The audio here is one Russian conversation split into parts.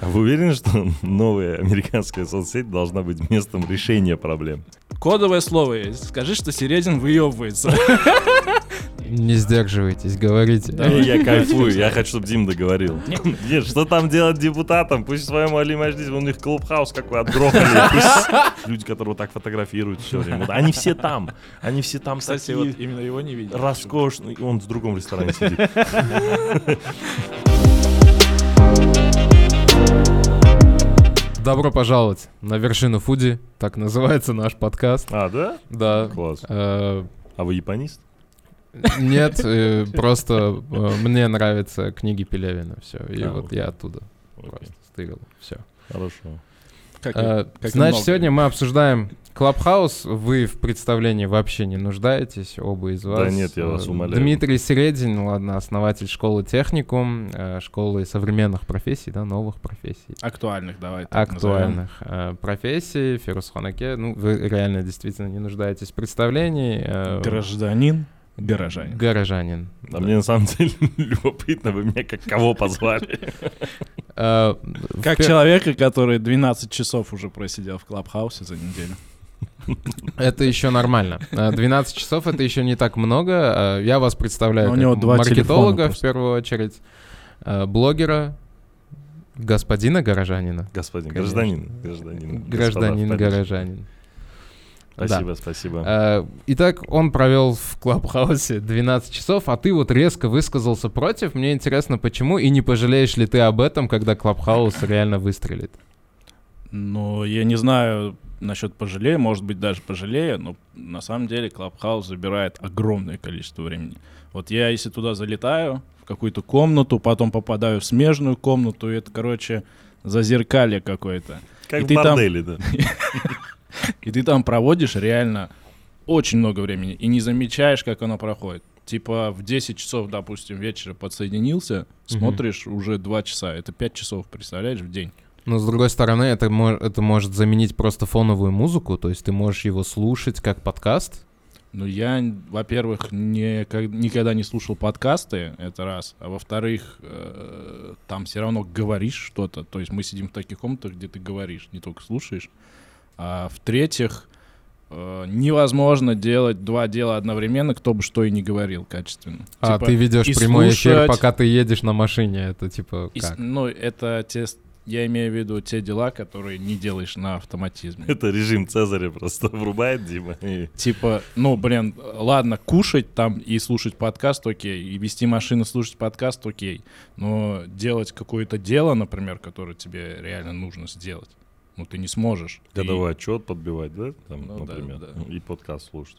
А вы уверены, что новая американская соцсеть должна быть местом решения проблем? Кодовое слово есть. Скажи, что Середин выебывается. Не сдерживайтесь, говорите. Не, я кайфую, я хочу, чтобы Дим договорил. Нет, что там делать депутатам? Пусть в своем Али Маджлис, у них клубхаус какой отгрохали. Люди, которые вот так фотографируют все время. Вот Они все там. Они все там Кстати, такие вот именно его не видел. роскошные. Он в другом ресторане сидит. Добро пожаловать на вершину Фуди, так называется наш подкаст. А, да? Да. Класс. Э, А вы японист? Нет, э, просто э, мне нравятся книги Пелевина, все. И А, вот окей. я оттуда Окей. просто стырил, все. Хорошо. Как- Э, как и Значит, много. сегодня мы обсуждаем Клабхаус. Вы в представлении вообще не нуждаетесь, оба из вас. нет, я вас умоляю. Дмитрий Середин, ладно, основатель школы техникум, э, школы современных профессий, да, новых профессий. Актуальных, давай так назовем. актуальных э, профессий. Фирус Ханаке, ну, вы реально действительно не нуждаетесь в представлении. э, Гражданин, горожанин. Горожанин. А мне на самом деле любопытно, вы меня как кого позвали? Как человека, который 12 часов уже просидел в Клабхаусе за неделю. Это еще нормально. Э, 12 часов это еще не так много. Э, Я вас представляю Но у него два маркетолога в первую очередь, э, блогера, господина горожанина. Господин, Конечно. гражданин, гражданин. Гражданин господа, горожанин. Спасибо, Да. спасибо. Э, Итак, он провел в Клабхаусе 12 часов, а ты вот резко высказался против. Мне интересно, почему, и не пожалеешь ли ты об этом, когда Клабхаус реально выстрелит? Ну, я не знаю насчет пожалею, может быть, даже пожалею, но на самом деле Клабхаус забирает огромное количество времени. Вот я, если туда залетаю, в какую-то комнату, потом попадаю в смежную комнату, и это, короче, зазеркалье какое-то. Как и в ты там- да. И ты там проводишь реально очень много времени и не замечаешь, как оно проходит. Типа в 10 часов, допустим, вечера подсоединился, смотришь уже 2 часа. Это 5 часов, представляешь, в день. Но, с другой стороны, это, это может заменить просто фоновую музыку, то есть ты можешь его слушать как подкаст. Ну, я, во-первых, не, как- никогда не слушал подкасты, это раз. А во-вторых, э, там все равно говоришь что-то. То есть мы сидим в таких комнатах, где ты говоришь, не только слушаешь. А в-третьих, э, невозможно делать два дела одновременно, кто бы что и не говорил качественно. А Типа, ты ведешь и прямой эфир, слушать, пока ты едешь на машине. Это типа и как? ну, это те, с- я имею в виду те дела, которые не делаешь на автоматизме. Это режим Цезаря просто врубает Дима. и- Типа, ну, блин, ладно, кушать там и слушать подкаст, окей, и вести машину, слушать подкаст, окей, но делать какое-то дело, например, которое тебе реально нужно сделать, ну, ты не сможешь. И- Годовой отчет подбивать, да? Там, Ну да, например. да. И подкаст слушать.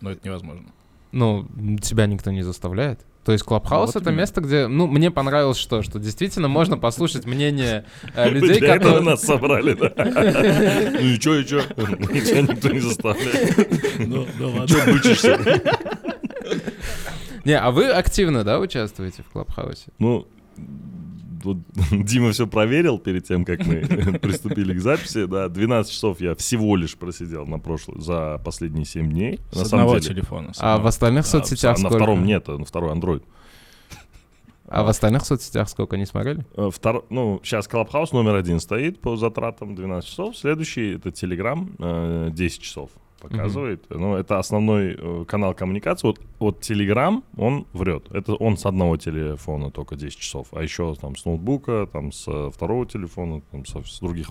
Но это невозможно. Ну, тебя никто не заставляет. То есть Клабхаус Вот это место, где, ну, мне понравилось что, что действительно можно послушать мнение э, людей, для которые... нас собрали, да? Ну и чё, и чё? Тебя никто не заставляет. Ну, да Чё бычишься? Не, а вы активно, да, участвуете в Клабхаусе? Ну, вот Дима все проверил перед тем, как мы приступили к записи. Да, 12 часов я всего лишь просидел на прошлый, за последние 7 дней. С на самом одного деле. телефона. с А в одного. остальных А, соцсетях на сколько? втором нет, а на второй Android. А в остальных соцсетях сколько не смотрели? Э, Втор... Ну, сейчас Clubhouse номер один стоит по затратам 12 часов. Следующий это Telegram э, 10 часов показывает. Ну, это основной э, канал коммуникации. Вот, вот Telegram, он врет. Это он с одного телефона только 10 часов. А еще там с ноутбука, там с э, второго телефона, там со- с других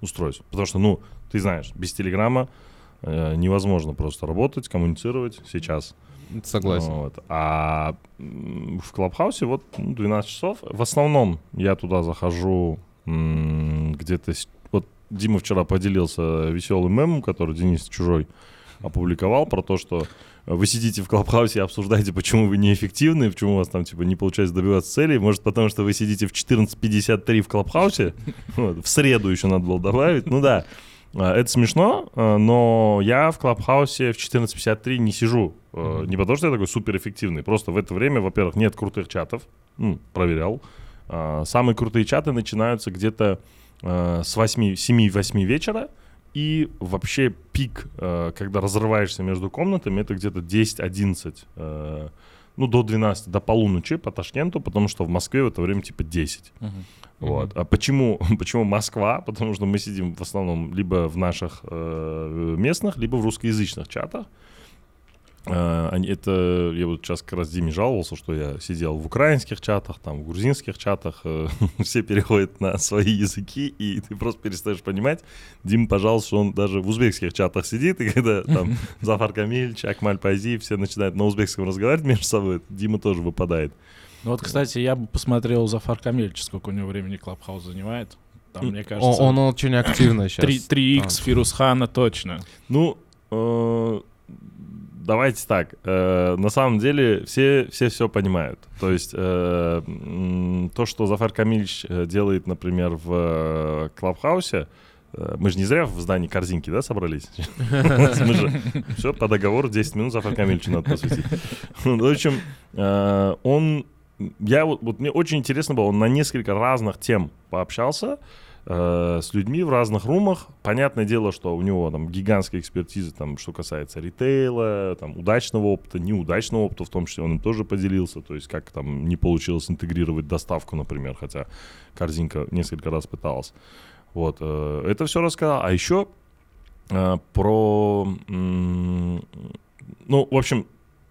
устройств. Потому что, ну, ты знаешь, без Телеграма э, невозможно просто работать, коммуницировать сейчас. Согласен. Вот. А в Клабхаусе вот ну, 12 часов. В основном я туда захожу где-то... Дима вчера поделился веселым мемом, который Денис Чужой опубликовал, про то, что вы сидите в Клабхаусе и обсуждаете, почему вы неэффективны, почему у вас там типа не получается добиваться целей. Может, потому что вы сидите в 14.53 в Клабхаусе. Вот, В среду еще надо было добавить. Ну да, а, это смешно, а, но я в Клабхаусе в 14.53 не сижу. А, Не потому, что я такой суперэффективный. Просто в это время, во-первых, нет крутых чатов. Проверял. Самые крутые чаты начинаются где-то а, с 8, 7-8 вечера. И вообще пик, э, когда разрываешься между комнатами, это где-то 10-11 э, ну, до 12, до полуночи по Ташкенту, потому что в Москве в это время типа 10. Мгм. Вот. А почему, почему Москва? Потому что мы сидим в основном либо в наших э, местных, либо в русскоязычных чатах. Они- это я вот сейчас как раз Диме жаловался, что я сидел в украинских чатах, там в грузинских чатах, э, все переходят на свои языки, и ты просто перестаешь понимать. Дима пожаловался, что он даже в узбекских чатах сидит, и когда там Зафар Камильевич, Акмаль Пайзи, все начинают на узбекском разговаривать между собой, Дима тоже выпадает. Ну вот, кстати, я бы посмотрел Зафар Камильевич, сколько у него времени Клабхаус занимает. Там, мне Он, кажется, он очень активно сейчас. 3, 3x Фирусхана точно. Ну, э, давайте так. э, на самом деле все все все понимают. То есть э, то, что Зафар Камильевич э, делает, например, в э, Клабхаусе, э, мы же не зря в здании корзинки, да, собрались? Мы же все по договору 10 минут Зафар Камильевичу надо посвятить. Ну, В общем, он... Я вот, вот мне очень интересно было, он на несколько разных тем пообщался э, с людьми в разных румах. Понятное дело, что у него там гигантская экспертиза, там, что касается ритейла, там, удачного опыта, неудачного опыта, в том числе он им тоже поделился, то есть как там не получилось интегрировать доставку, например, хотя корзинка несколько раз пыталась. Вот, э, это все рассказал. А еще э, про, м, ну, в общем,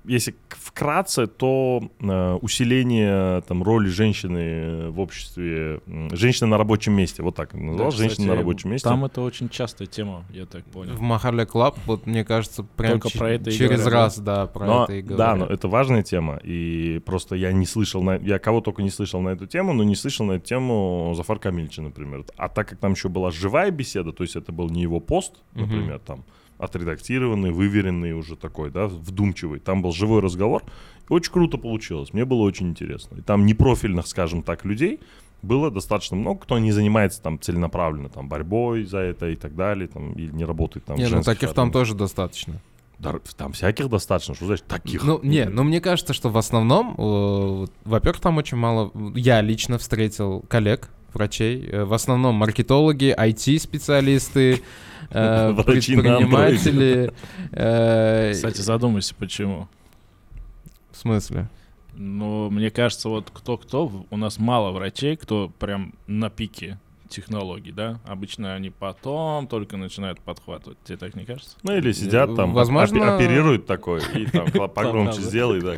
если вкратце, то э, усиление там роли женщины в обществе, м, женщины на рабочем месте, вот так назвал, Да, женщины кстати, на рабочем месте. Там это очень частая тема, я так понял. В Махале Клаб, вот мне кажется, прям Только про это через говорят, раз, да, про Но- это и да, но это важная тема, и просто я не слышал, на, я кого только не слышал на эту тему, но не слышал на эту тему Зафар Камильча, например. А так как там еще была живая беседа, то есть это был не его пост, например, там отредактированный, выверенный уже такой, да, вдумчивый. Там был живой разговор, и очень круто получилось, мне было очень интересно. И там непрофильных, скажем так, людей было достаточно много, кто не занимается там целенаправленно, там, борьбой за это и так далее, там, или не работает там в Не, ну таких там тоже достаточно. Да, там всяких достаточно, что значит таких? Ну, не, ну мне кажется, что в основном, э, во-первых, там очень мало, я лично встретил коллег, врачей, э, в основном маркетологи, IT-специалисты, э, предприниматели. э, Кстати, задумайся, почему. В смысле? Ну, мне кажется, вот кто-кто, у нас мало врачей, кто прям на пике технологий, да? Обычно они потом только начинают подхватывать. Тебе так не кажется? Ну или сидят там, Возможно- опе- оперируют такой, и там погромче сделай, да,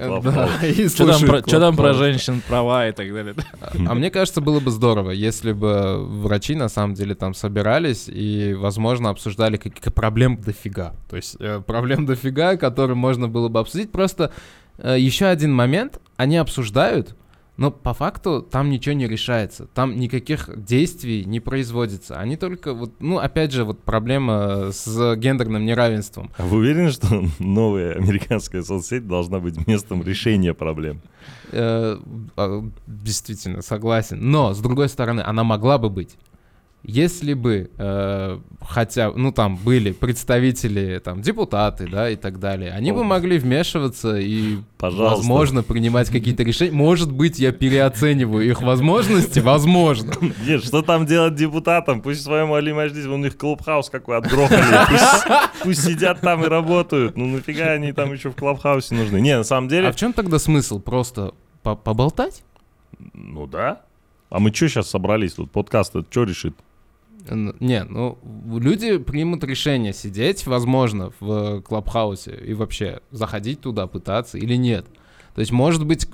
Что там, про, женщин, права и так далее? А мне кажется, было бы здорово, если бы врачи на самом деле там собирались и, возможно, обсуждали какие-то проблем дофига. То есть э, проблем дофига, которые можно было бы обсудить. Просто э, еще один момент, они обсуждают, но по факту там ничего не решается. Там никаких действий не производится. Они только вот, ну, опять же, вот проблема с гендерным неравенством. А вы уверены, что новая американская соцсеть должна быть местом решения проблем? Э, а, действительно, согласен. Но, с другой стороны, она могла бы быть. Если бы, э, хотя, ну, там были представители, там, депутаты, да, и так далее, они бы О. могли вмешиваться и, Пожалуйста. возможно, принимать какие-то решения. Может быть, я переоцениваю их возможности, возможно. Нет, что там делать депутатам? Пусть в своем Али Маджлис, у них клубхаус какой отгрохали. Пусть, пусть сидят там и работают. Ну нафига они там еще в клубхаусе нужны? Не, на самом А деле... в чем тогда смысл? Просто по- поболтать? Ну да. А мы что сейчас собрались тут? Подкаст что решит? Не, ну, люди примут решение сидеть, возможно, в Клабхаусе и вообще заходить туда, пытаться или нет. То есть, может быть,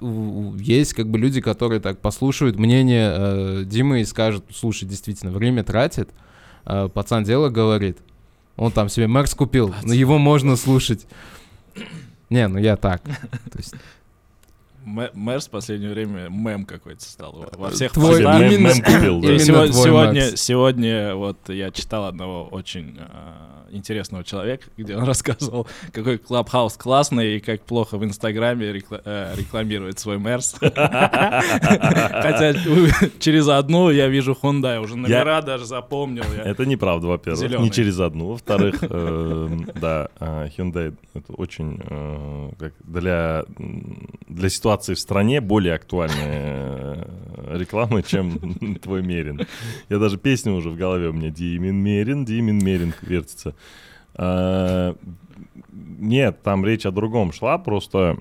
есть как бы люди, которые так послушают мнение э, Димы и скажут, слушай, действительно, время тратит, э, пацан дело говорит, он там себе Мерс купил, но его можно слушать. Не, ну я так. То есть, Мэ- Мэр в последнее время мем какой-то стал. во- всех Твой постах. мем- именно- мем купил, да. И именно сего- твой, сегодня, сегодня вот я читал одного очень а, интересного человека, где он рассказывал, какой Клабхаус классный и как плохо в Инстаграме рекла- э, рекламирует свой Мерс. Хотя через одну я вижу Hyundai, уже номера даже запомнил. Это неправда, во-первых. Не через одну. Во-вторых, э, да, э, Hyundai это очень э, для, для ситуации в стране более актуальная реклама, чем твой Мерин. Я даже песню уже в голове у меня Димин Мерин, Димин Мерин вертится. А, Нет, там речь о другом шла, просто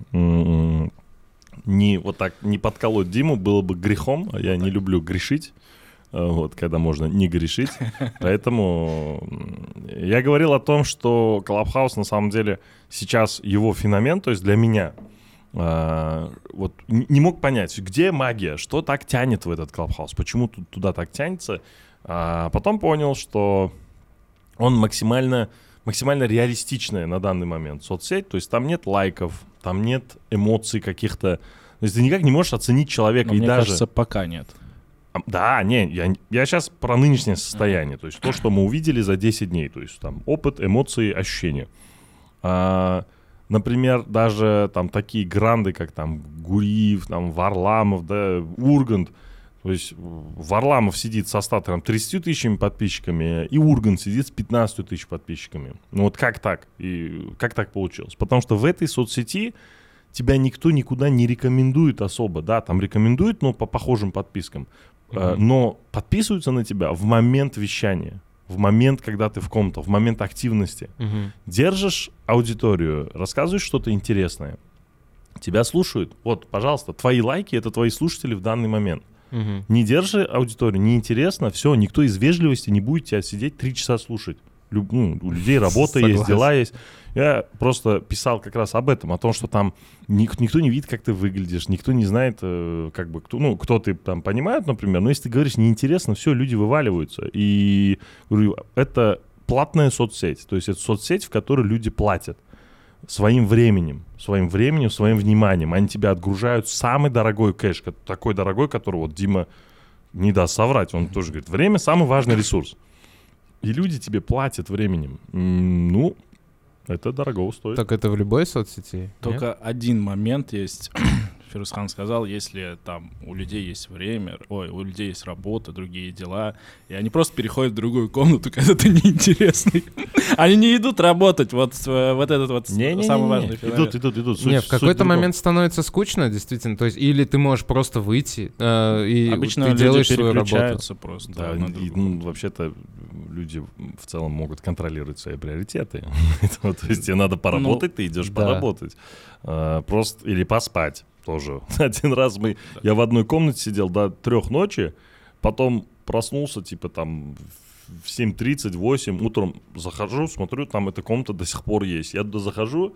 не вот так не подколоть Диму было бы грехом, а я не люблю грешить. э, Вот, когда можно не грешить. Поэтому я говорил о том, что Клабхаус на самом деле сейчас его феномен, то есть для меня, а, вот не мог понять, где магия, что так тянет в этот Клабхаус, почему тут туда так тянется. А потом понял, что он максимально, максимально реалистичная на данный момент соцсеть, то есть там нет лайков, там нет эмоций каких-то, то есть ты никак не можешь оценить человека, Но и мне даже... кажется, пока нет. А, Да, не, я, я сейчас про нынешнее состояние, то есть то, что мы увидели за 10 дней, то есть там опыт, эмоции, ощущения. А, например, даже там такие гранды, как там Гуриев, там Варламов, да, Ургант, то есть Варламов сидит со 100, там, 30 тысячами подписчиками, и Ургант сидит с 15 тысяч подписчиками. Ну вот как так? И как так получилось? Потому что в этой соцсети тебя никто никуда не рекомендует особо, да, там рекомендуют, но по похожим подпискам, Мгм. но подписываются на тебя в момент вещания, в момент, когда ты в ком-то, в момент активности. Мгм. Держишь аудиторию, рассказываешь что-то интересное, тебя слушают. Вот, пожалуйста, твои лайки — это твои слушатели в данный момент. Мгм. Не держи аудиторию, неинтересно, все, никто из вежливости не будет тебя сидеть три часа слушать. Люб- ну, у людей работа есть, Согласен. дела есть. Я просто писал как раз об этом, о том, что там ник- никто не видит, как ты выглядишь, никто не знает, э, как бы, кто, ну, кто ты там понимает, например, но если ты говоришь неинтересно, все, люди вываливаются. И говорю, это платная соцсеть, то есть это соцсеть, в которой люди платят своим временем, своим временем, своим вниманием. Они тебя отгружают самый дорогой кэш, ко- такой дорогой, который вот Дима не даст соврать. Он тоже говорит, время самый важный ресурс. И люди тебе платят временем. Ну, это дорого стоит. Так это в любой соцсети? нет? Только один момент есть. Фирусхан сказал, если там у людей есть время, ой, у людей есть работа, другие дела, и они просто переходят в другую комнату, когда ты неинтересный. Они не идут работать, вот, э, вот этот вот Не-не-не-не. самый важный феномен. Идут, идут, идут. Суть- Не, в какой-то момент становится скучно, действительно. То есть, или ты можешь просто выйти, э, и Обычно ты люди делаешь свою работу. переключаются просто. Да, на и, ну, вообще-то люди в целом могут контролировать свои приоритеты. То есть тебе надо поработать, ты идешь да. поработать. А, Просто или поспать тоже. Один раз мы, я в одной комнате сидел до трех ночи, потом проснулся типа там в 7.30, 8, утром захожу, смотрю, там эта комната до сих пор есть. Я туда захожу,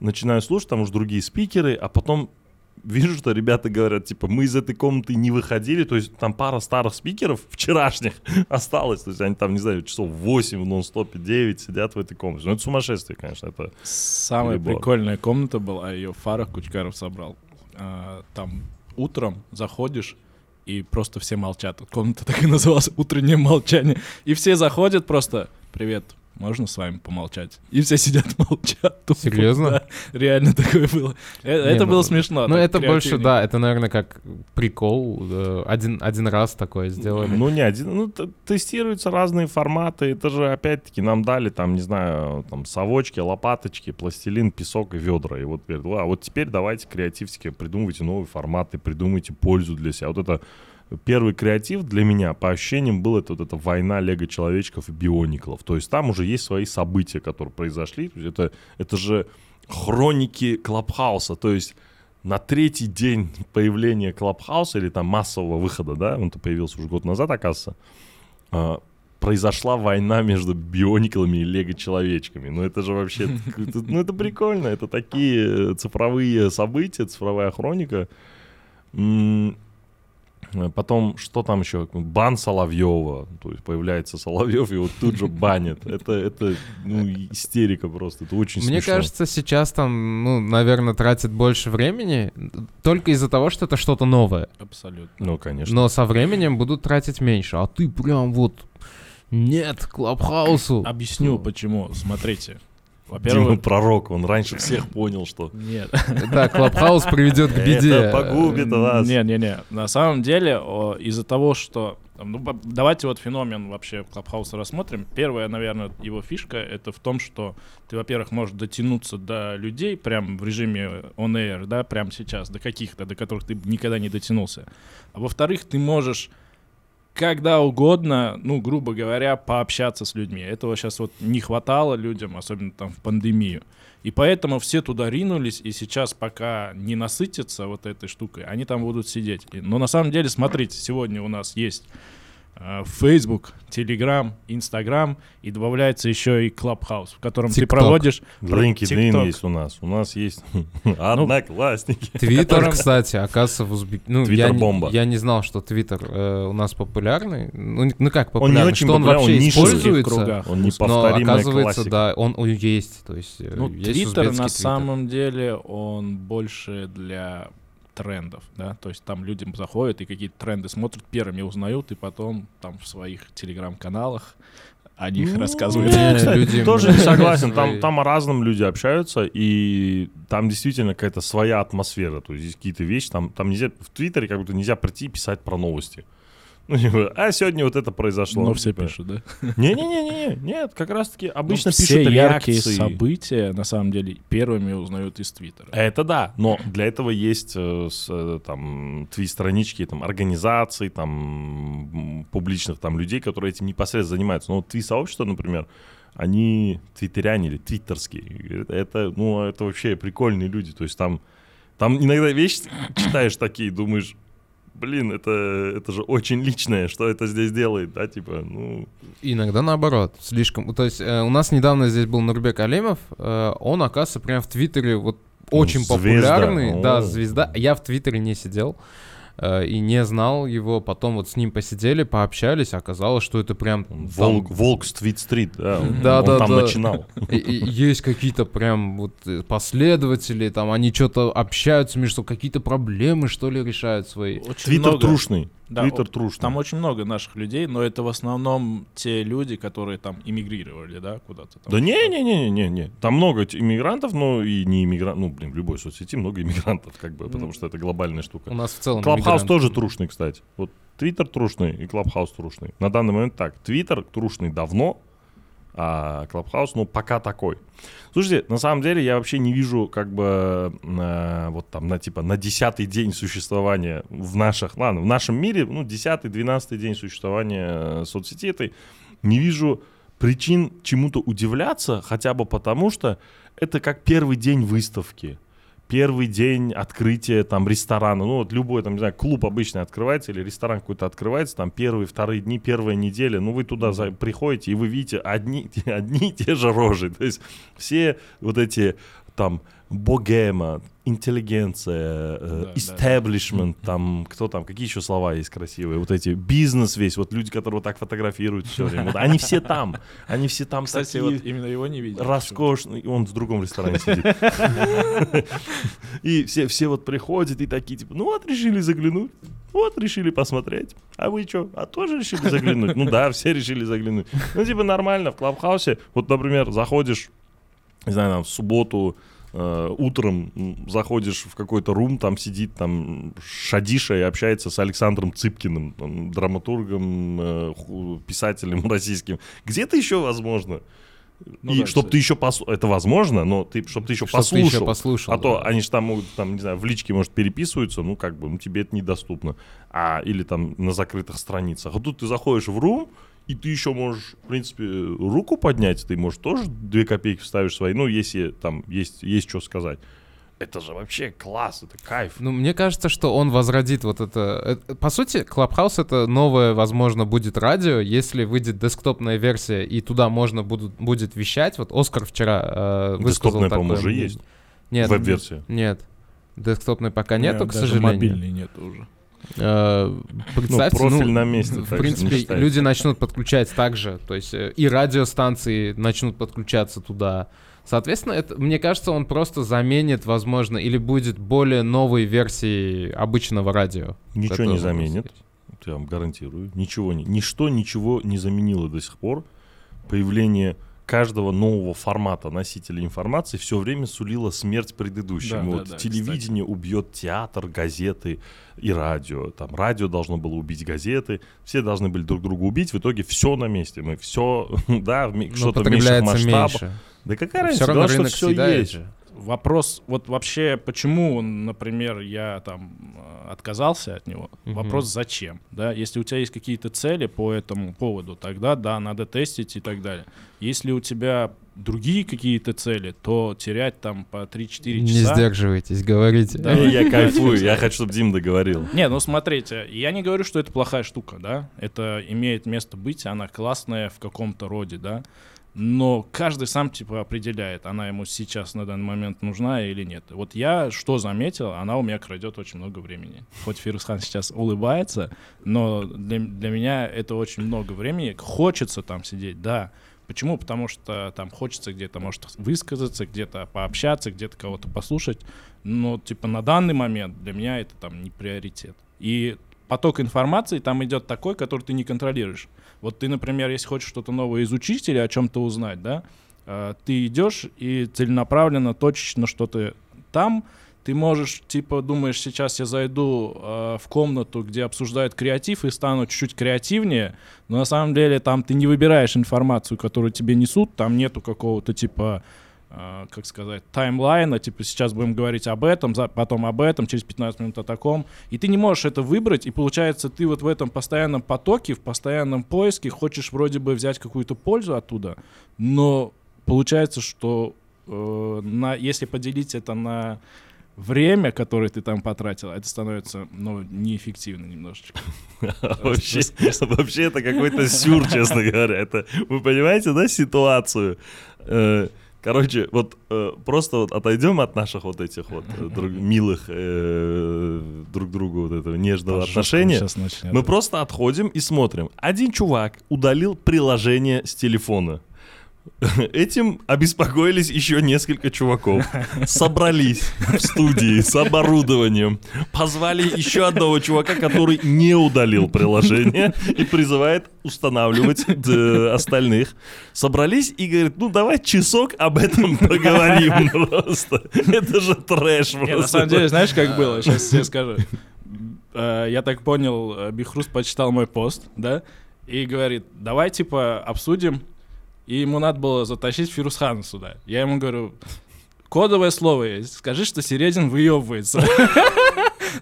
начинаю слушать, там уже другие спикеры, а потом вижу, что ребята говорят, типа, мы из этой комнаты не выходили, то есть там пара старых спикеров вчерашних осталось, то есть они там, не знаю, часов 8 в нон-стопе, 9 сидят в этой комнате. Ну это сумасшествие, конечно, это... Самая перебор. прикольная комната была, ее Фарах Кучкаров собрал. А, Там утром заходишь, и просто все молчат. Комната так и называлась «Утреннее молчание». И все заходят просто «Привет, можно с вами помолчать?» И все сидят молчат. тупо. Серьезно? Да, реально такое было. Э, Это ну, было смешно. Ну, это больше, да, это, наверное, как прикол. э, Один, один раз такое сделали. Ну не один, ну тестируются разные форматы, это же опять-таки нам дали там, не знаю, там совочки, лопаточки, пластилин, песок и ведра. И вот а вот теперь давайте креативски придумывайте новые форматы, придумайте пользу для себя. Вот это первый креатив для меня, по ощущениям, был это вот эта война лего-человечков и биониклов. То есть там уже есть свои события, которые произошли. Это, это же хроники Клабхауса. То есть на третий день появления Клабхауса или там массового выхода, да, он-то появился уже год назад, оказывается, а, произошла война между биониклами и лего-человечками. Ну это же вообще, ну это прикольно, это такие цифровые события, цифровая хроника. М, Потом, что там еще? Бан Соловьева. То есть появляется Соловьев, и вот тут же банят. Это, это ну, истерика просто. Это очень Мне смешно. кажется, сейчас там, ну, наверное, тратят больше времени только из-за того, что это что-то новое. Абсолютно. Ну, конечно. Но со временем будут тратить меньше. А ты прям вот нет Клабхаусу. Объясню, почему. Смотрите. Дима Во-первых... пророк, он раньше всех понял, что Нет. Да, Клабхаус приведет к беде. это погубит вас. Не-не-не. На самом деле, из-за того, что... Ну, давайте вот феномен вообще Клабхауса рассмотрим. Первая, наверное, его фишка — это в том, что ты, во-первых, можешь дотянуться до людей прям в режиме on air, да, прямо сейчас, до каких-то, до которых ты никогда не дотянулся. А во-вторых, ты можешь когда угодно, ну, грубо говоря, пообщаться с людьми. Этого сейчас вот не хватало людям, особенно там в пандемию. И поэтому все туда ринулись, и сейчас пока не насытятся вот этой штукой, они там будут сидеть. Но на самом деле, смотрите, сегодня у нас есть Facebook, Telegram, Instagram, и добавляется еще и Clubhouse, в котором ты TikTok. проводишь... LinkedIn есть у нас. У нас есть одноклассники. Твиттер, котором- кстати, оказывается, в Узбек... Ну, я, Твиттер не- бомба. я не знал, что Твиттер э, у нас популярный. Ну, ну как Он не популярный? очень что он популярный, вообще используется? кругах. Он Но оказывается, классика. да, он, есть. То есть, э, Ну, Твиттер на самом деле, он больше для трендов, да, то есть там люди заходят и какие-то тренды смотрят, первыми узнают, и потом там в своих телеграм-каналах о них Ну, рассказывают. Не, кстати, люди тоже не согласен. Там, там о разном люди общаются, и там действительно какая-то своя атмосфера. То есть здесь какие-то вещи, там, там нельзя, в Твиттере как будто нельзя прийти и писать про новости. Ну, а сегодня вот это произошло. Но Ну, все пишут, да? Не-не-не, нет, как раз-таки обычно Ну, пишут все яркие события, на самом деле, первыми узнают из Твиттера. Это да, но для этого есть э, э, там твит-странички там организаций, там публичных там людей, которые этим непосредственно занимаются. Ну, твит-сообщество, например, они твиттеряне или твиттерские. Это, ну, это вообще прикольные люди. То есть там, там иногда вещи читаешь такие, думаешь, блин, это, это же очень личное, что это здесь делает, да, типа, ну, Иногда наоборот, слишком. То есть э, у нас недавно здесь был Нурбек Алимов, э, он, оказывается, прям в Твиттере вот очень звезда. популярный, да, О. звезда. Я в Твиттере не сидел э, и не знал его. Потом вот с ним посидели, пообщались, оказалось, что это прям там волк, волк с твит-стрит, да, он, Да, он да, там да. начинал. И- и есть какие-то прям вот э, последователи, там они что-то общаются между собой, какие-то проблемы, что ли, решают свои. Твиттер трушный, Да, Твиттер трушный. Там очень много наших людей, но это в основном те люди, которые там эмигрировали, да, куда-то там. Да не-не-не-не-не. Там много иммигрантов, но и не иммигрантов. Ну, блин, в любой соцсети много иммигрантов, как бы, потому что это глобальная У штука. нас в целом Клабхаус тоже трушный, кстати. Вот Твиттер трушный и Клабхаус трушный. На данный момент так. Твиттер трушный давно, а Клабхаус, ну, пока такой. Слушайте, на самом деле я вообще не вижу, как бы, э, вот там, на типа, на десятый день существования в наших, ладно, в нашем мире, ну, десятый, двенадцатый день существования э, соцсети этой, не вижу причин чему-то удивляться, хотя бы потому, что это как первый день выставки первый день открытия там ресторана, ну вот любой там, не знаю, клуб обычно открывается или ресторан какой-то открывается, там первые, вторые дни, первая неделя, ну вы туда за- приходите и вы видите одни, одни и те же рожи, то есть все вот эти там богема, интеллигенция, э, Да, да, там, кто там, какие еще слова есть красивые, вот эти, бизнес весь, вот люди, которые вот так фотографируют все время, вот они все там, они все там Кстати, такие вот именно его не видел. роскошный, он в другом ресторане сидит. И все, все вот приходят и такие, типа, ну вот решили заглянуть, вот решили посмотреть. А вы что, а тоже решили заглянуть? Ну да, все решили заглянуть. Ну типа нормально, в Клабхаусе, вот, например, заходишь, не знаю, там, в субботу, утром м, заходишь в какой-то рум, там сидит там Шадиша и общается с Александром Цыпкиным, там, драматургом, э, писателем российским. Где-то еще возможно. Ну и да, чтобы ты еще пос... это возможно, но ты, чтобы ты еще Чтоб ты послушал. еще послушал. а то да. они же там могут, там, не знаю, в личке, может, переписываются, ну, как бы, ну, тебе это недоступно. А, или там на закрытых страницах. А тут ты заходишь в рум, и ты еще можешь, в принципе, руку поднять, ты, можешь тоже две копейки вставишь свои, ну, если там есть, есть что сказать. Это же вообще класс, это кайф. Ну, мне кажется, что он возродит вот это... это- По сути, Clubhouse — это новое, возможно, будет радио, если выйдет десктопная версия, и туда можно будут, будет вещать. Вот Оскар вчера э, высказал Десктопная, такое по-моему, уже есть. Нет, Веб-версия. Нет. Десктопной пока Не, нету, к даже сожалению. мобильный нет уже. Э, представьте, Ну, профиль ну, на месте, В принципе, люди начнут подключать также, то есть э, и радиостанции начнут подключаться туда. Соответственно, это, мне кажется, он просто заменит, возможно, или будет более новой версией обычного радио. Ничего не заменит. я вам гарантирую. Ничего не, ничто ничего не заменило до сих пор. Появление каждого нового формата носителя информации все время сулило смерть предыдущему. Да, вот да, да, телевидение убьет театр, газеты и радио. Там радио должно было убить газеты. Все должны были друг друга убить. В итоге все на месте. Мы все, да, что-то потребляется масштабах. меньше. Да какая Все разница? Главное, что все есть. же. Вопрос, вот вообще, почему, например, я там э, отказался от него, Мгм. вопрос зачем, да, если у тебя есть какие-то цели по этому поводу, тогда, да, надо тестить и так далее. Если у тебя другие какие-то цели, то терять там по 3-4 Не часа... сдерживайтесь, говорите. Да. Не, я кайфую, я хочу, чтобы Дим договорил. Не, ну смотрите, я не говорю, что это плохая штука, да, это имеет место быть, она классная в каком-то роде, да, но каждый сам типа определяет, она ему сейчас на данный момент нужна или нет. Вот я что заметил, она у меня крадет очень много времени. Хоть Фирусхан сейчас улыбается, но для, для меня это очень много времени. Хочется там сидеть, да. Почему? Потому что там хочется где-то, может, высказаться, где-то пообщаться, где-то кого-то послушать. Но, типа, на данный момент для меня это там не приоритет. И поток информации там идет такой, который ты не контролируешь. Вот ты, например, если хочешь что-то новое изучить или о чем-то узнать, да, э, ты идешь и целенаправленно, точечно что-то там, ты можешь, типа, думаешь, сейчас я зайду э, в комнату, где обсуждают креатив, и стану чуть-чуть креативнее, но на самом деле там ты не выбираешь информацию, которую тебе несут, там нету какого-то, типа, как сказать, таймлайна, типа, сейчас будем говорить об этом, за- потом об этом, через 15 минут о таком, и ты не можешь это выбрать, и получается, ты вот в этом постоянном потоке, в постоянном поиске хочешь вроде бы взять какую-то пользу оттуда, но получается, что э, на, если поделить это на время, которое ты там потратил, это становится, ну, неэффективно немножечко. Вообще, вообще это какой-то сюр, честно говоря. Это, вы понимаете, да, ситуацию? Короче, вот э, просто вот отойдем от наших вот этих вот э, друг- милых э, друг другу вот этого нежного отношения. Сейчас начнет. Мы просто отходим и смотрим. Один чувак удалил приложение с телефона. Этим обеспокоились еще несколько чуваков. Собрались в студии с оборудованием. Позвали еще одного чувака, который не удалил приложение и призывает устанавливать д- остальных. Собрались и говорят, ну давай часок об этом поговорим просто. Это же трэш Не, на просто. самом деле, знаешь, как было? Сейчас тебе скажу. Э, Я так понял, э, Бихрус почитал мой пост, да, и говорит, давай, типа, обсудим. И ему надо было затащить Фирусхана сюда. Я ему говорю, кодовое слово есть, скажи, что Середин выебывается.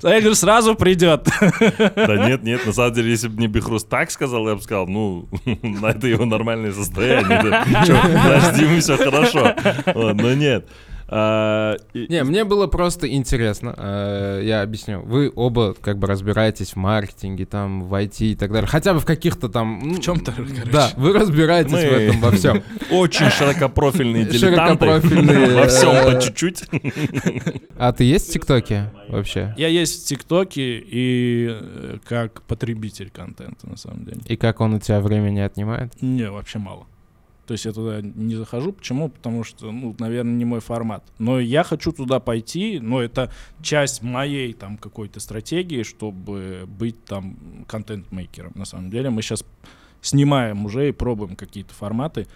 А я говорю, сразу придет. Да нет, нет, на самом деле, если бы мне Бихрус так сказал, я бы сказал, ну, на это его нормальное состояние. Подожди, все хорошо. Но нет. А, Не, мне было просто интересно, э, я объясню. Вы оба как бы разбираетесь в маркетинге, там, в IT и так далее. Хотя бы в каких-то там... ну, В чем-то, короче. Да, вы разбираетесь в этом во всем. Очень широкопрофильные дилетанты. Широкопрофильные, Во всем э, по чуть-чуть. А ты есть в ТикТоке вообще? Я есть в ТикТоке и э, как потребитель контента, на самом деле. И как он у тебя времени отнимает? Не, вообще мало. То есть я туда не захожу. Почему? Потому что, ну, наверное, не мой формат. Но я хочу туда пойти, но это часть моей там какой-то стратегии, чтобы быть там контент-мейкером. На самом деле мы сейчас снимаем уже и пробуем какие-то форматы.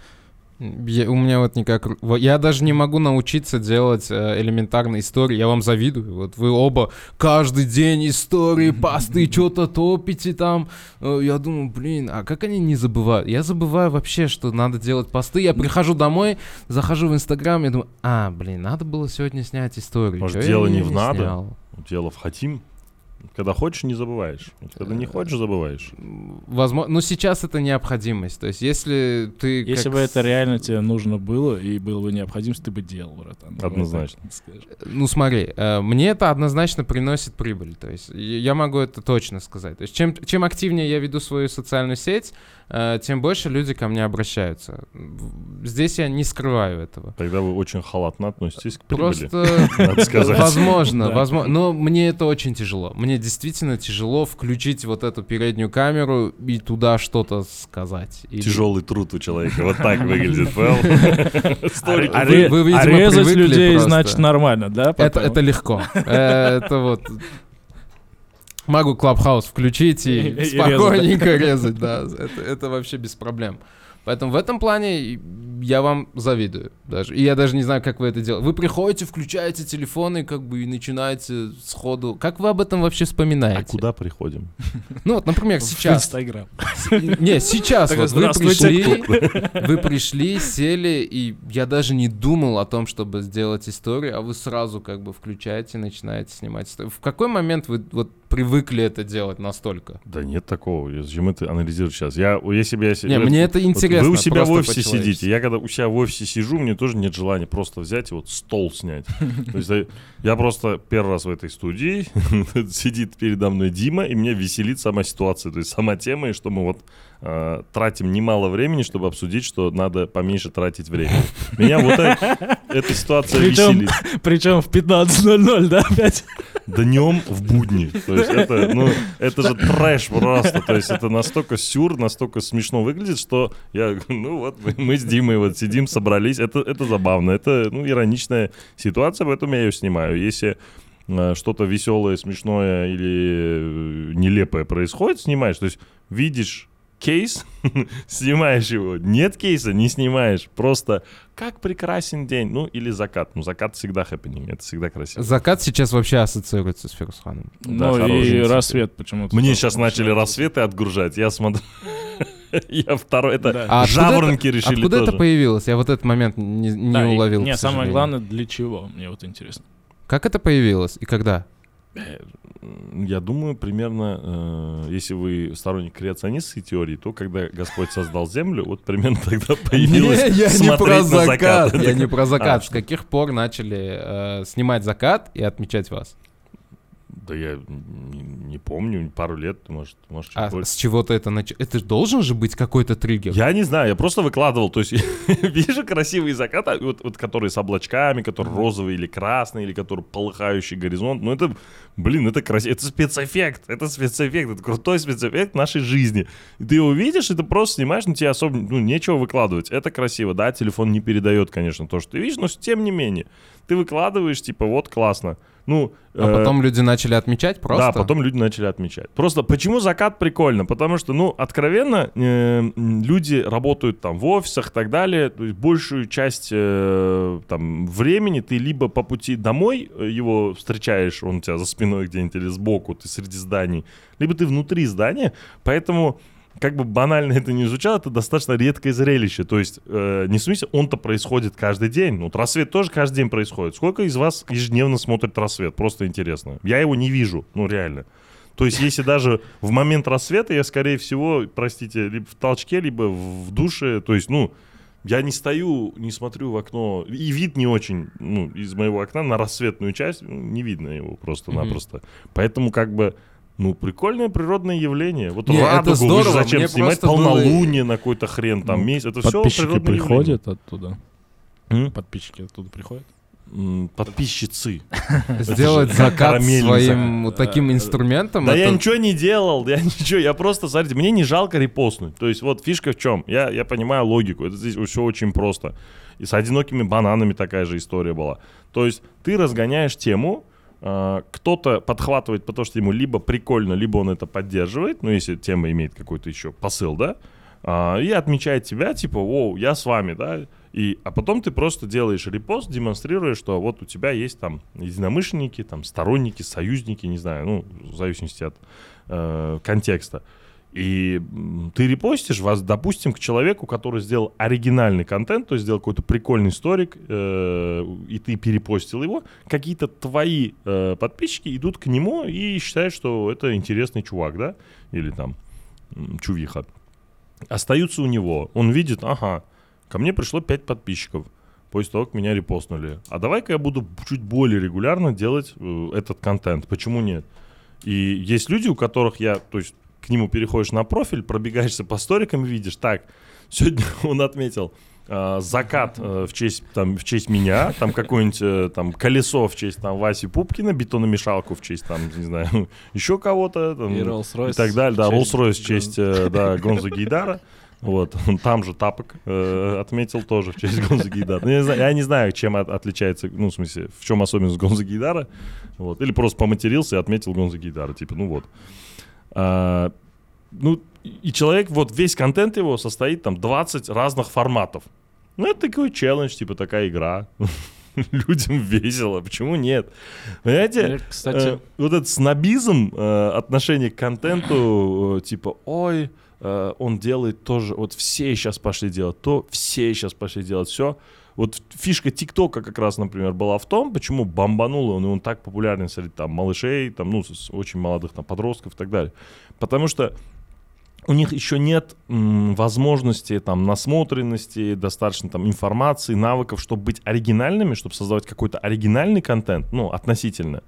Я- у меня вот никак... Я даже не могу научиться делать э, элементарные истории. Я вам завидую. Вот вы оба каждый день истории, посты, что-то топите там. Э, Я думаю, блин, а как они не забывают? Я забываю вообще, что надо делать посты. Я прихожу домой, захожу в Инстаграм, я думаю, а, блин, надо было сегодня снять историю. Может, Чё дело не в надо? снял?» Дело в хотим. Когда хочешь, не забываешь. Когда не хочешь, забываешь. Возможно, ну сейчас это необходимость. То есть, если ты... Если как бы это реально тебе нужно было и было бы необходимость, ты бы делал, братан. Однозначно. Ну смотри, э, мне это однозначно приносит прибыль. То есть я могу это точно сказать. То есть чем, чем активнее я веду свою социальную сеть, э, тем больше люди ко мне обращаются. Здесь я не скрываю этого. Тогда вы очень халатно относитесь к прибыли. Просто Надо сказать. возможно, возможно. Но мне это очень тяжело. Мне действительно тяжело включить вот эту переднюю камеру и туда что-то сказать. Тяжелый труд у человека. Вот так выглядит, понял? Столик. А, а резать людей, значит, нормально, да? Это легко. Э, Это вот... Могу Клабхаус включить И- и и спокойненько резать, да. Это, это вообще без проблем. Поэтому в этом плане я вам завидую даже. И я даже не знаю, как вы это делаете. Вы приходите, включаете телефоны, как бы, и начинаете сходу. Как вы об этом вообще вспоминаете? А куда приходим? Ну вот, например, В сейчас. Инстаграм. Не, сейчас Так, вот вы пришли, вы пришли, сели, и я даже не думал о том, чтобы сделать историю, а вы сразу как бы включаете, начинаете снимать историю. В какой момент вы вот привыкли это делать настолько? Да нет такого. Зачем это анализировать сейчас? Я, если бы я... Не, вот- мне это вот интересно. Вы у себя в офисе сидите. Я когда у себя в офисе сижу, мне тоже нет желания просто взять и вот стол снять. То есть э, я просто первый раз в этой студии, сидит передо мной Дима, и меня веселит сама ситуация, то есть сама тема, и что мы вот э, тратим немало времени, чтобы обсудить, что надо поменьше тратить время. Меня вот эта ситуация веселит. Причем в 15.00, да, опять? Днем в будни. То есть это, ну, это же трэш просто. То есть это настолько сюр, настолько смешно выглядит, что я, ну вот, мы, с Димой вот сидим, собрались. Это, это забавно. Это, ну, ироничная ситуация, поэтому я ее снимаю. Если э, что-то веселое, смешное или э, нелепое происходит, снимаешь. То есть видишь кейс, снимаешь его. Нет кейса, не снимаешь. Просто как прекрасен день. Ну, или закат. Ну, закат всегда happening. Это всегда красиво. Закат сейчас вообще ассоциируется с Ферусханом. Да, Ну хороший и рассвет почему-то. Мне сейчас начали рассветы отгружать. Я смотрю. Я второй. Это Да. А жаворонки это- решили Откуда это тоже. появилось? Я вот этот момент не, не Да, и- уловил. Не, к самое главное, для чего? Мне вот интересно. Как это появилось и когда? Я думаю, примерно, э, если вы сторонник креационистской теории, то когда Господь создал Землю, вот примерно тогда появилось Не, я не смотреть про на закат. закат. Я не про закат. А, С каких пор начали э, снимать закат и отмечать вас? Да я не, помню, пару лет, может, может А больше. с чего-то это началось? Это ж должен же быть какой-то триггер. Я не знаю, я просто выкладывал, то есть вижу красивые закаты, вот, вот которые с облачками, которые розовые или красные, или которые полыхающий горизонт, ну это, блин, это красиво, это спецэффект, это спецэффект, это крутой спецэффект нашей жизни. И ты его видишь, и ты просто снимаешь, но тебе особо, ну, нечего выкладывать, это красиво, да, телефон не передает, конечно, то, что ты видишь, но тем не менее, ты выкладываешь, типа, вот, классно. Ну, А э, потом люди начали отмечать просто? да, потом люди начали отмечать. Просто почему закат прикольно? Потому что, ну, откровенно, э, люди работают там в офисах и так далее. То есть большую часть э, там времени ты либо по пути домой э, его встречаешь, он у тебя за спиной где-нибудь или сбоку, ты среди зданий, либо ты внутри здания. Поэтому как бы банально это не звучало, это достаточно редкое зрелище. То есть, э, не смысле, он-то происходит каждый день. Ну, вот рассвет тоже каждый день происходит. Сколько из вас ежедневно смотрит рассвет? Просто интересно. Я его не вижу, ну, реально. То есть, если даже в момент рассвета я, скорее всего, простите, либо в толчке, либо в душе, то есть, ну, я не стою, не смотрю в окно, и вид не очень, ну, из моего окна на рассветную часть, ну, не видно его просто-напросто. Поэтому, как бы, ну, прикольное природное явление. Вот Не, это радугу вы же здорово, зачем мне снимать? просто было- Полнолуние на какой-то хрен, там, месяц, это все Подписчики природное приходят оттуда. явление. М? Подписчики оттуда приходят. Подписчицы. Сделать закат своим закат. вот таким инструментом. Да я это- ничего не делал, я ничего, я просто, смотрите, мне не жалко репостнуть. То есть вот фишка в чем? Я, я понимаю логику, это здесь все очень просто. И с одинокими бананами такая же история была. То есть ты разгоняешь тему, э, кто-то подхватывает, потому что ему либо прикольно, либо он это поддерживает, ну если тема имеет какой-то еще посыл, да, а, и отмечает тебя, типа, оу, я с вами, да, и, а потом ты просто делаешь репост, демонстрируя, что вот у тебя есть там единомышленники, там сторонники, союзники, не знаю, ну, в зависимости от э, контекста. И ты репостишь вас, допустим, к человеку, который сделал оригинальный контент, то есть сделал какой-то прикольный историк, э, и ты перепостил его, какие-то твои э, подписчики идут к нему и считают, что это интересный чувак, да, или там чувиха. Остаются у него. Он видит, ага, ко мне пришло 5 подписчиков после того, как меня репостнули. А давай-ка я буду чуть более регулярно делать э, этот контент. Почему нет? И есть люди, у которых я, то есть к нему переходишь на профиль, пробегаешься по сторикам и видишь, так, сегодня он отметил э, закат э, в честь там в честь меня, там какое-нибудь э, там колесо в честь там Васи Пупкина, бетономешалку в честь там не знаю еще кого-то там, И и так далее, да, Rolls-Royce в честь э, да Гонза Гейдара. Вот, он там же тапок э, отметил тоже в честь Гонза Гейдара. Я, не знаю, я не знаю, чем от- отличается, ну, в смысле, в чем особенность Гонза Гейдара. Вот. Или просто поматерился и отметил Гонза Гейдара. Типа, ну вот. А, ну, и человек, вот весь контент его состоит там 20 разных форматов. Ну, это такой челлендж, типа такая игра. Людям весело, почему нет? Понимаете, Кстати, э, вот этот снобизм, э, отношение к контенту, э, типа, ой, э, он делает тоже, вот все сейчас пошли делать то, все сейчас пошли делать все. Вот фишка ТикТока как раз, например, была в том, почему бомбанул он, и он так популярен среди там малышей, там, ну, с очень молодых там подростков и так далее. Потому что у них еще нет м, возможности, там, насмотренности, достаточно там информации, навыков, чтобы быть оригинальными, чтобы создавать какой-то оригинальный контент, ну, относительно.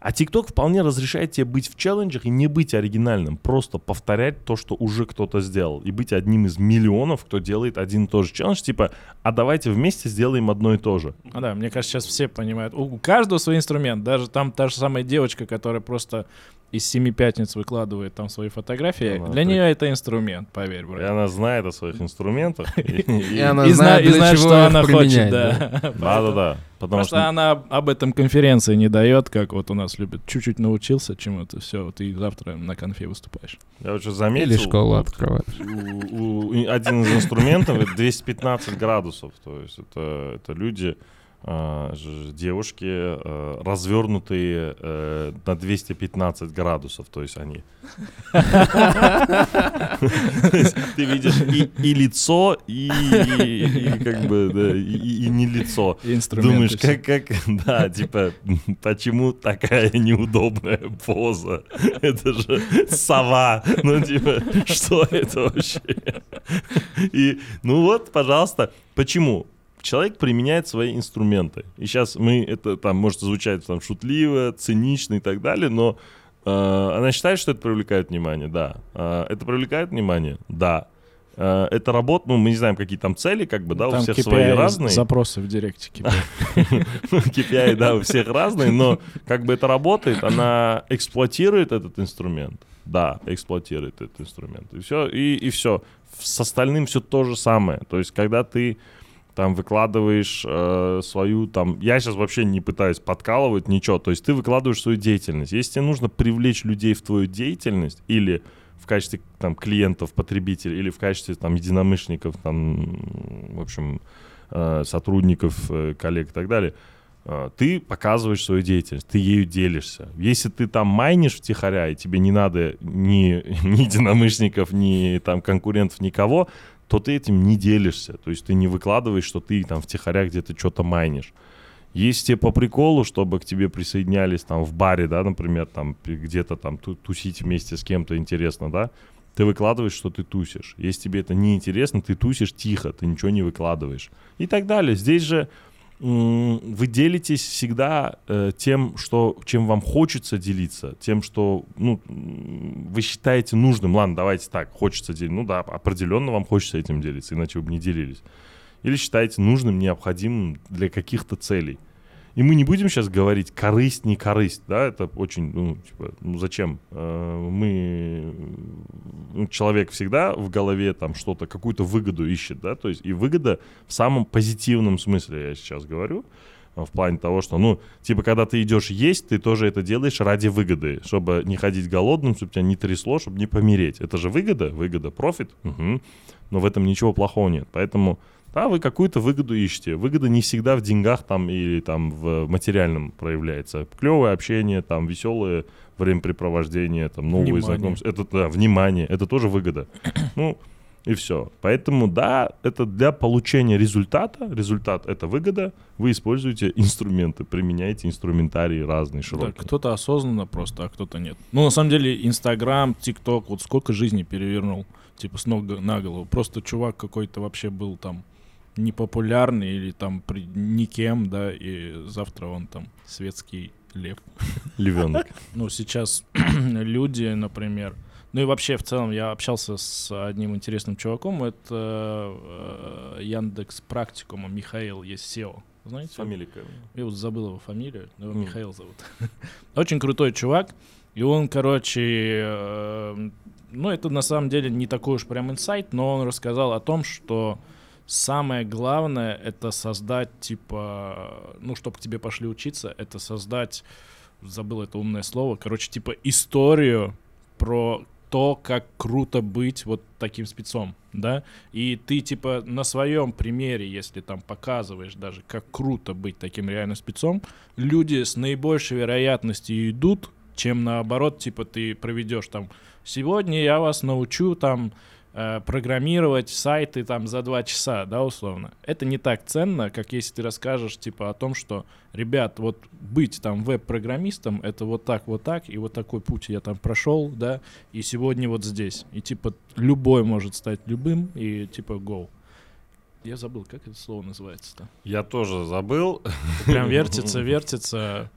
А TikTok вполне разрешает тебе быть в челленджах и не быть оригинальным, просто повторять то, что уже кто-то сделал, и быть одним из миллионов, кто делает один и тот же челлендж, типа, а давайте вместе сделаем одно и то же. а да, мне кажется, сейчас все понимают. У каждого свой инструмент. Даже там та же самая девочка, которая просто из семи пятниц выкладывает там свои фотографии. Она Для при- нее это инструмент, поверь, И брат. она знает о своих инструментах. и- И и- она и, зна- знает, и для знает, чего что она хочет, да. да. Да-да-да. Потому что она об этом конференции не дает, как вот у нас любят. Чуть-чуть научился чему-то, все, ты завтра на конфе выступаешь. я вот что заметил. Или школу открываешь. и один из инструментов это 215 градусов. То есть это, люди, девушки, а, развернутые э, на 215 градусов. То есть они... Ты видишь и лицо, и как бы, и- не лицо. Думаешь, как, как, да, типа, почему такая неудобная поза? Это же сова. Ну, типа, что это вообще? И, ну вот, пожалуйста, почему? Человек применяет свои инструменты. И сейчас мы, это там может звучать там шутливо, цинично и так далее, но э, она считает, что это привлекает внимание, да. Э, это привлекает внимание, да. Э, это работа, ну, мы не знаем, какие там цели, как бы, да, Там у всех KPI свои разные. Запросы в директе KPI. KPI, да, у всех разные, но как бы это работает, она эксплуатирует этот инструмент. Да, эксплуатирует этот инструмент. И все, и, и все. С остальным все то же самое. То есть, когда ты там выкладываешь э, свою там... Я сейчас вообще не пытаюсь подкалывать ничего. То есть ты выкладываешь свою деятельность. Если тебе нужно привлечь людей в твою деятельность или в качестве там клиентов, потребителей, или в качестве там единомышленников, там, в общем, э, сотрудников, э, коллег и так далее, э, ты показываешь свою деятельность, ты ею делишься. Если ты там майнишь втихаря, и тебе не надо ни, ни единомышленников, ни там конкурентов, никого, то ты этим не делишься. То есть ты не выкладываешь, что ты там втихаря где-то что-то майнишь. Если тебе по приколу, чтобы к тебе присоединялись там в баре, да, например, там где-то там ту- тусить вместе с кем-то интересно, да, ты выкладываешь, что ты тусишь. Если тебе это не интересно, ты тусишь тихо, ты ничего не выкладываешь. И так далее. Здесь же вы делитесь всегда э, тем, что, чем вам хочется делиться, тем, что ну, вы считаете нужным. Ладно, давайте так, хочется делиться. Ну да, определенно вам хочется этим делиться, иначе вы бы не делились. Или считаете нужным, необходимым для каких-то целей. И мы не будем сейчас говорить корысть, не корысть, да, это очень, ну, типа, ну зачем? Э, Мы, ну, человек всегда в голове там что-то, какую-то выгоду ищет, да, то есть и выгода в самом позитивном смысле, я сейчас говорю, э, в плане того, что, ну, типа, когда ты идешь есть, ты тоже это делаешь ради выгоды, чтобы не ходить голодным, чтобы тебя не трясло, чтобы не помереть. Это же выгода, выгода, профит, Мгм. но в этом ничего плохого нет. Поэтому, да, вы какую-то выгоду ищете. Выгода не всегда в деньгах там или там в материальном проявляется. Клевое общение, там веселое времяпрепровождение, там новые Внимание. знакомства. Это да, внимание, это тоже выгода. Ну, и все. Поэтому, да, это для получения результата. Результат — это выгода. Вы используете инструменты, применяете инструментарии разные, Да, широкие. кто-то осознанно просто, а кто-то нет. Ну, на самом деле, Инстаграм, ТикТок, вот сколько жизни перевернул, типа, с ног на голову. Просто чувак какой-то вообще был там непопулярный или там при никем, да, и завтра он там светский лев. Львенок. Ну, сейчас люди, например, ну и вообще в целом я общался с одним интересным чуваком, это э, Яндекс Практикума, Михаил, SEO. Знаете? Фамилия какая? Я вот забыл его фамилию, но его Мгм. Михаил зовут. Очень крутой чувак. И он, короче, э, ну это на самом деле не такой уж прям инсайт, но он рассказал о том, что самое главное это создать, типа, ну, чтобы к тебе пошли учиться, это создать, забыл это умное слово, короче, типа историю про то, как круто быть вот таким спецом, да, и ты, типа, на своем примере, если там показываешь даже, как круто быть таким реально спецом, люди с наибольшей вероятностью идут, чем наоборот, типа, ты проведешь там, сегодня я вас научу там э, программировать сайты там за два часа, да, условно. Это не так ценно, как если ты расскажешь, типа, о том, что, ребят, вот быть там веб-программистом, это вот так, вот так, и вот такой путь я там прошел, да, и сегодня вот здесь. И, типа, любой может стать любым, и, типа, go. Я забыл, как это слово называется-то. Я тоже забыл. Прям вертится, вертится.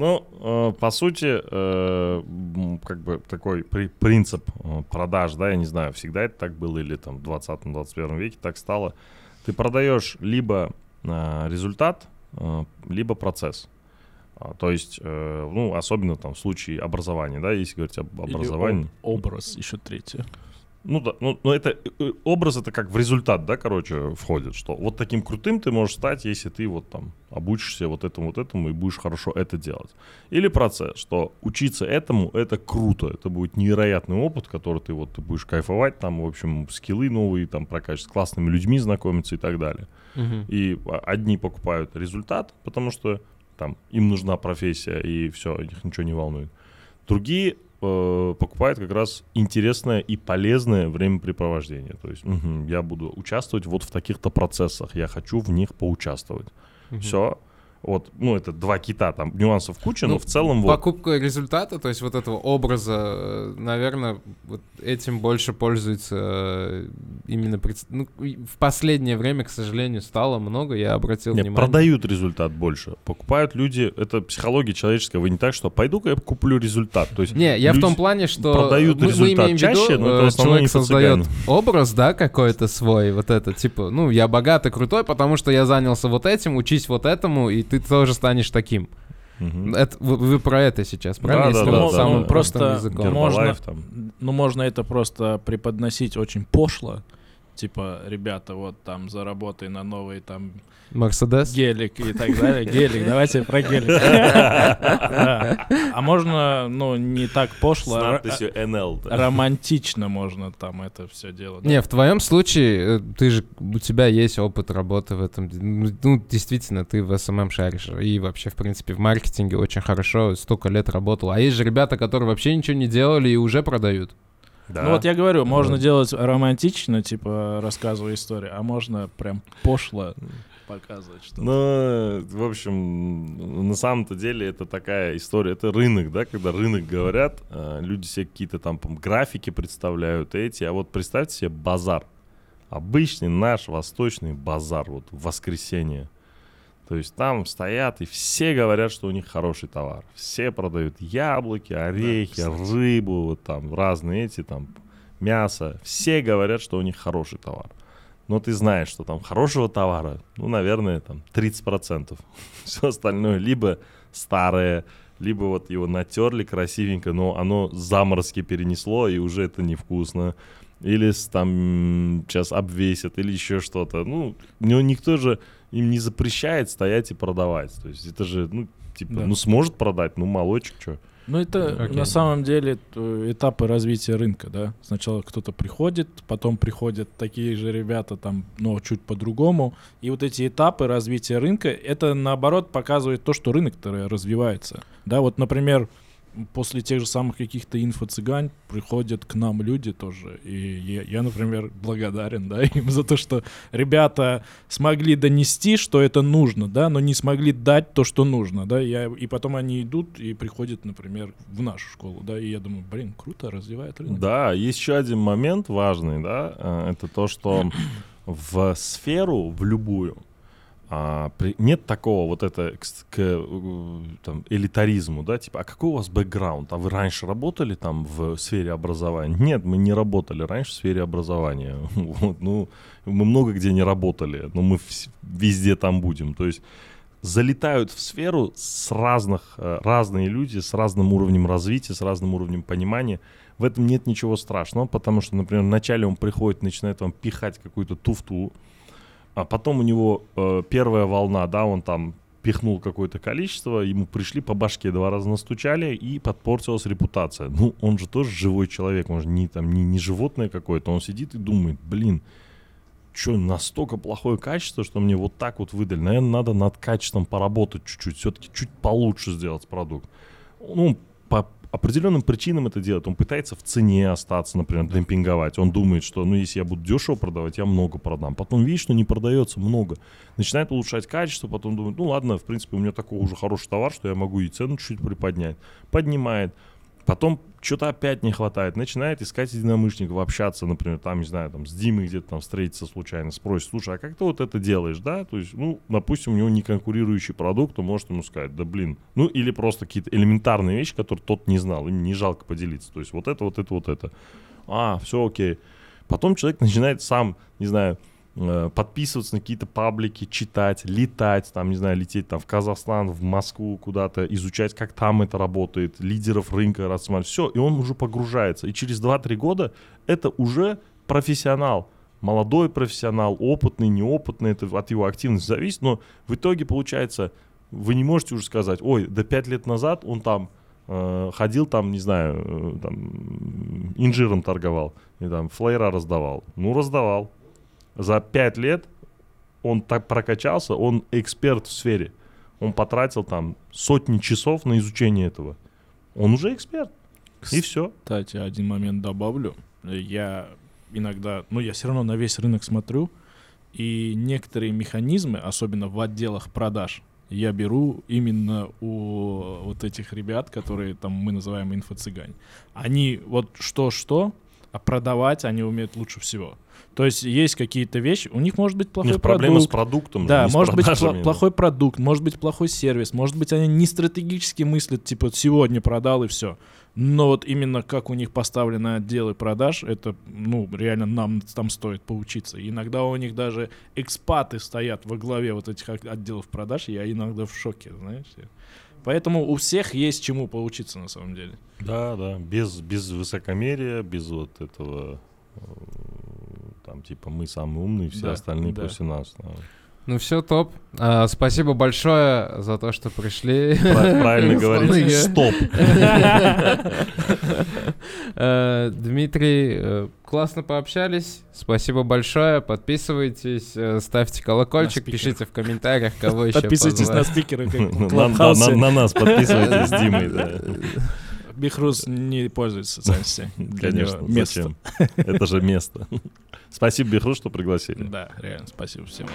Ну, э, по сути, э, как бы такой при- принцип э, продаж, да, я не знаю, всегда это так было или там в 20-21 веке так стало. Ты продаешь либо э, результат, э, либо процесс. А, То есть, э, ну, особенно там в случае образования, да, если говорить об Или образовании. об- образ, еще третье. Ну да, ну, но это э, образ это как в результат, да, короче, входит, что вот таким крутым ты можешь стать, если ты вот там обучишься вот этому, вот этому и будешь хорошо это делать. Или процесс, что учиться этому это круто, это будет невероятный опыт, который ты вот ты будешь кайфовать, там, в общем, скиллы новые, там, прокачивать, с классными людьми знакомиться и так далее. Мгм. И а, одни покупают результат, потому что там им нужна профессия и все, их ничего не волнует. Другие э, покупают как раз интересное и полезное времяпрепровождение. То есть мгм, я буду участвовать вот в таких-то процессах, я хочу в них поучаствовать. Мгм. Все. Вот, ну, это два кита, там нюансов куча, Ну, но в целом вот. Покупка результата, то есть вот этого образа, наверное, вот этим больше пользуется э, именно пред- ну, в последнее время, к сожалению, стало много. Я обратил Нет, внимание. продают результат больше. Покупают люди, это психология человеческая. Вы не так, что пойду-ка я куплю результат. То есть Не, я в том плане, что продают мы, мы результат имеем в виду, чаще, но это э, человек создает образ, да, какой-то свой, вот это, типа, ну, я богатый, крутой, потому что я занялся вот этим, учись вот этому, и ты тоже станешь таким. Мгм. Это, вы, вы про это сейчас, правильно? Да, Если да, вот да, да, самым да. простым Просто языком. Можно- там. Ну, можно это просто преподносить очень пошло. Типа, ребята, вот там заработай на новый там Мерседес? гелик и так далее. Гелик, давайте про гелик. А можно, ну, не так пошло, а NL. романтично можно там это все делать. Не, в твоем случае, э, ты же, у тебя есть опыт работы в этом. Ну, ну, действительно, ты в SMM шаришь. И вообще, в принципе, в маркетинге очень хорошо, столько лет работал. А есть же ребята, которые вообще ничего не делали и уже продают. Да. Ну вот я говорю, можно Да. делать романтично, типа рассказывая историю, а можно прям пошло показывать что Ну, в общем, на самом-то деле это такая история, это рынок, да, когда рынок говорят, э, люди себе какие-то там графики представляют эти, а вот представьте себе базар. Обычный наш восточный базар, вот в воскресенье. То есть там стоят и все говорят, что у них хороший товар. Все продают яблоки, орехи, кстати. рыбу, вот там разные эти там мясо. Все говорят, что у них хороший товар. Но ты знаешь, что там хорошего товара, ну, наверное, там 30%. Все остальное либо старое, либо вот его натерли красивенько, но оно заморозки перенесло, и уже это невкусно. Или там сейчас обвесят, или еще что-то. Ну, ну, никто же им не запрещает стоять и продавать. То есть это же, ну, типа, Да. ну, сможет продать, ну, молочек, что. Ну, это Окей. на самом деле т- этапы развития рынка, да. Сначала кто-то приходит, потом приходят такие же ребята там, но чуть по-другому. И вот эти этапы развития рынка, это наоборот показывает то, что рынок-то развивается. Да, вот, например, после тех же самых каких-то инфо-цыгань приходят к нам люди тоже. И я, я, например, благодарен, да, им за то, что ребята смогли донести, что это нужно, да, но не смогли дать то, что нужно, да, я, и потом они идут и приходят, например, в нашу школу, да, и я думаю, блин, круто, развивает рынок. Да, еще один момент важный, да, э, это то, что в сферу, в любую, а, при- нет такого вот это к, к, э, там, элитаризму, да, типа, а какой у вас бэкграунд? А вы раньше работали там в сфере образования? Нет, мы не работали раньше в сфере образования. Вот, ну, мы много где не работали, но мы вс- везде там будем. То есть залетают в сферу с разных, э, разные люди с разным уровнем развития, с разным уровнем понимания. В этом нет ничего страшного, потому что, например, вначале он приходит, начинает вам пихать какую-то туфту, а потом у него э, первая волна, да, он там пихнул какое-то количество, ему пришли по башке два раза настучали, и подпортилась репутация. Ну, он же тоже живой человек, он же не, там, не, не животное какое-то, он сидит и думает, блин, что, настолько плохое качество, что мне вот так вот выдали. Наверное, надо над качеством поработать чуть-чуть, все-таки чуть получше сделать продукт. Ну, определенным причинам это делает. Он пытается в цене остаться, например, демпинговать. Он думает, что, ну, если я буду дешево продавать, я много продам. Потом видит, что не продается много. Начинает улучшать качество, потом думает, ну, ладно, в принципе, у меня такой уже хороший товар, что я могу и цену чуть-чуть приподнять. Поднимает. Потом что-то опять не хватает. Начинает искать единомышленников, общаться, например, там, не знаю, там, с Димой где-то там встретиться случайно, спросит, слушай, а как ты вот это делаешь, да? То есть, ну, допустим, у него не конкурирующий продукт, то может ему сказать, да блин. Ну, или просто какие-то элементарные вещи, которые тот не знал, им не жалко поделиться. То есть, вот это, вот это, вот это. А, все окей. Потом человек начинает сам, не знаю, подписываться на какие-то паблики, читать, летать, там, не знаю, лететь там в Казахстан, в Москву куда-то, изучать, как там это работает, лидеров рынка рассматривать, все, и он уже погружается. И через 2-3 года это уже профессионал, молодой профессионал, опытный, неопытный, это от его активности зависит, но в итоге получается, вы не можете уже сказать, ой, до 5 лет назад он там э, ходил там, не знаю, э, там, инжиром торговал, и там флейра раздавал. Ну, раздавал, за пять лет он так прокачался, он эксперт в сфере. Он потратил там сотни часов на изучение этого. Он уже эксперт. И все. Кстати, один момент добавлю. Я иногда, ну, я все равно на весь рынок смотрю, и некоторые механизмы, особенно в отделах продаж, я беру именно у вот этих ребят, которые там мы называем инфо-цыгань. Они вот что-что, а продавать они умеют лучше всего. То есть есть какие-то вещи, у них может быть плохой у них продукт. проблема с продуктом. Да, же, может быть продажами, плохой продукт, может быть плохой сервис, может быть они не стратегически мыслят, типа сегодня продал и все. Но вот именно как у них поставлены отделы продаж, это, ну, реально нам там стоит поучиться. Иногда у них даже экспаты стоят во главе вот этих отделов продаж, я иногда в шоке, знаешь. Поэтому у всех есть чему поучиться на самом деле. Да, да, без, без высокомерия, без вот этого э, там типа мы самые умные, все да, остальные да. после нас. Да. Ну все, топ. А, спасибо большое за то, что пришли. Правильно говорить, стоп. Э, Дмитрий, э, классно пообщались. Спасибо большое. Подписывайтесь, э, ставьте колокольчик, пишите в комментариях, кого еще Подписывайтесь на спикеры. На нас подписывайтесь с Димой, Бихрус не пользуется социальной сетью. Конечно, зачем? Это же место. Спасибо, Бихрус, что пригласили. Да, реально, спасибо всем.